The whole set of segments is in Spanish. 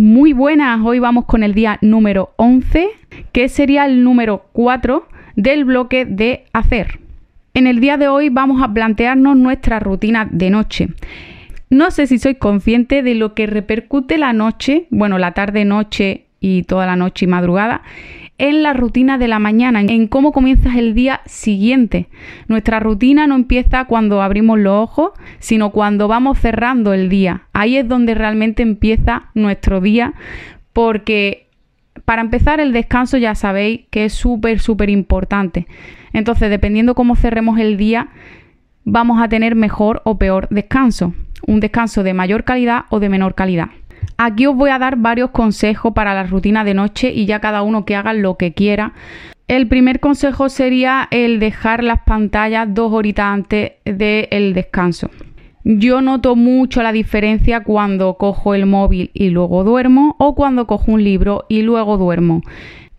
Muy buenas, hoy vamos con el día número 11, que sería el número 4 del bloque de hacer. En el día de hoy vamos a plantearnos nuestra rutina de noche. No sé si sois consciente de lo que repercute la noche, bueno, la tarde, noche y toda la noche y madrugada, en la rutina de la mañana, en cómo comienzas el día siguiente. Nuestra rutina no empieza cuando abrimos los ojos, sino cuando vamos cerrando el día. Ahí es donde realmente empieza nuestro día, porque para empezar el descanso ya sabéis que es súper, súper importante. Entonces, dependiendo cómo cerremos el día, vamos a tener mejor o peor descanso. Un descanso de mayor calidad o de menor calidad. Aquí os voy a dar varios consejos para la rutina de noche y ya cada uno que haga lo que quiera. El primer consejo sería el dejar las pantallas dos horitas antes del descanso. Yo noto mucho la diferencia cuando cojo el móvil y luego duermo o cuando cojo un libro y luego duermo.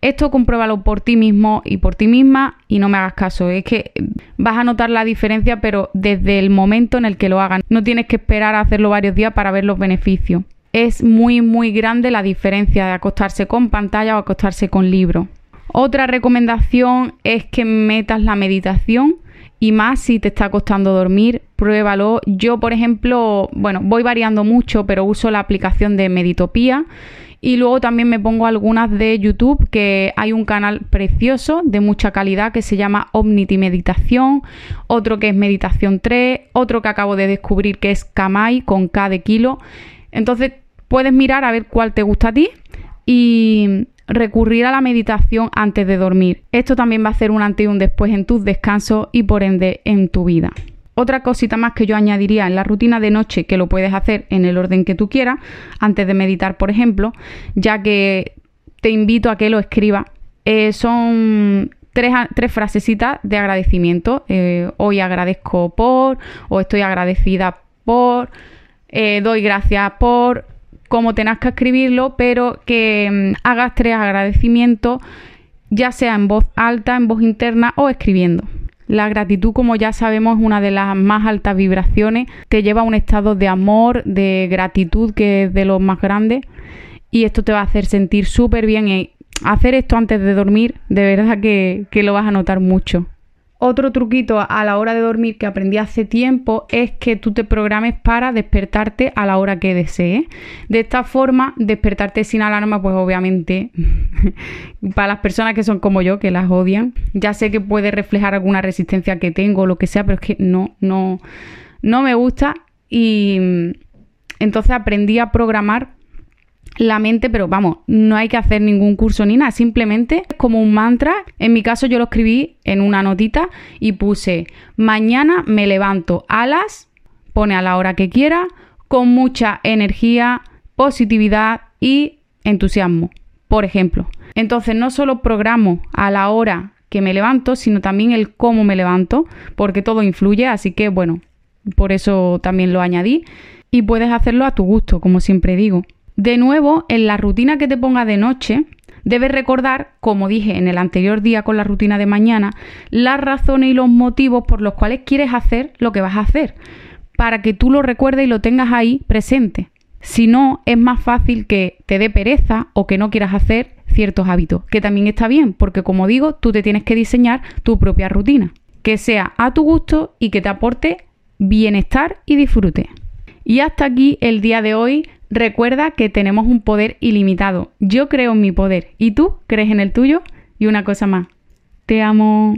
Esto compruébalo por ti mismo y por ti misma y no me hagas caso. Es que vas a notar la diferencia, pero desde el momento en el que lo hagan. No tienes que esperar a hacerlo varios días para ver los beneficios es muy muy grande la diferencia de acostarse con pantalla o acostarse con libro. Otra recomendación es que metas la meditación y más si te está costando dormir, pruébalo. Yo, por ejemplo, bueno, voy variando mucho, pero uso la aplicación de Meditopía y luego también me pongo algunas de YouTube, que hay un canal precioso de mucha calidad que se llama Omnity Meditación, otro que es Meditación 3, otro que acabo de descubrir que es Kamai con K de kilo. Entonces puedes mirar a ver cuál te gusta a ti y recurrir a la meditación antes de dormir. Esto también va a hacer un antes y un después en tus descansos y por ende en tu vida. Otra cosita más que yo añadiría en la rutina de noche, que lo puedes hacer en el orden que tú quieras, antes de meditar, por ejemplo, ya que te invito a que lo escribas, eh, son tres, tres, frasecitas de agradecimiento. Eh, hoy agradezco por, o estoy agradecida por, eh, doy gracias por, como tengas que escribirlo, pero que mm, hagas tres agradecimientos, ya sea en voz alta, en voz interna o escribiendo. La gratitud, como ya sabemos, es una de las más altas vibraciones. Te lleva a un estado de amor, de gratitud, que es de los más grandes. Y esto te va a hacer sentir súper bien. Y hacer esto antes de dormir, de verdad que, que lo vas a notar mucho. Otro truquito a la hora de dormir que aprendí hace tiempo es que tú te programes para despertarte a la hora que desees. De esta forma, despertarte sin alarma, pues obviamente, para las personas que son como yo, que las odian, ya sé que puede reflejar alguna resistencia que tengo o lo que sea, pero es que no, no, no me gusta. Y mm, entonces aprendí a programar la mente, pero vamos, no hay que hacer ningún curso ni nada, simplemente como un mantra. En mi caso yo lo escribí en una notita y puse, mañana me levanto a las, pone a la hora que quiera, con mucha energía, positividad y entusiasmo, por ejemplo. Entonces no solo programo a la hora que me levanto, sino también el cómo me levanto, porque todo influye, así que bueno, por eso también lo añadí y puedes hacerlo a tu gusto, como siempre digo. De nuevo, en la rutina que te ponga de noche, debes recordar, como dije en el anterior día con la rutina de mañana, las razones y los motivos por los cuales quieres hacer lo que vas a hacer, para que tú lo recuerdes y lo tengas ahí presente. Si no, es más fácil que te dé pereza o que no quieras hacer ciertos hábitos, que también está bien, porque como digo, tú te tienes que diseñar tu propia rutina, que sea a tu gusto y que te aporte bienestar y disfrute. Y hasta aquí el día de hoy. Recuerda que tenemos un poder ilimitado. Yo creo en mi poder. ¿Y tú crees en el tuyo? Y una cosa más. Te amo.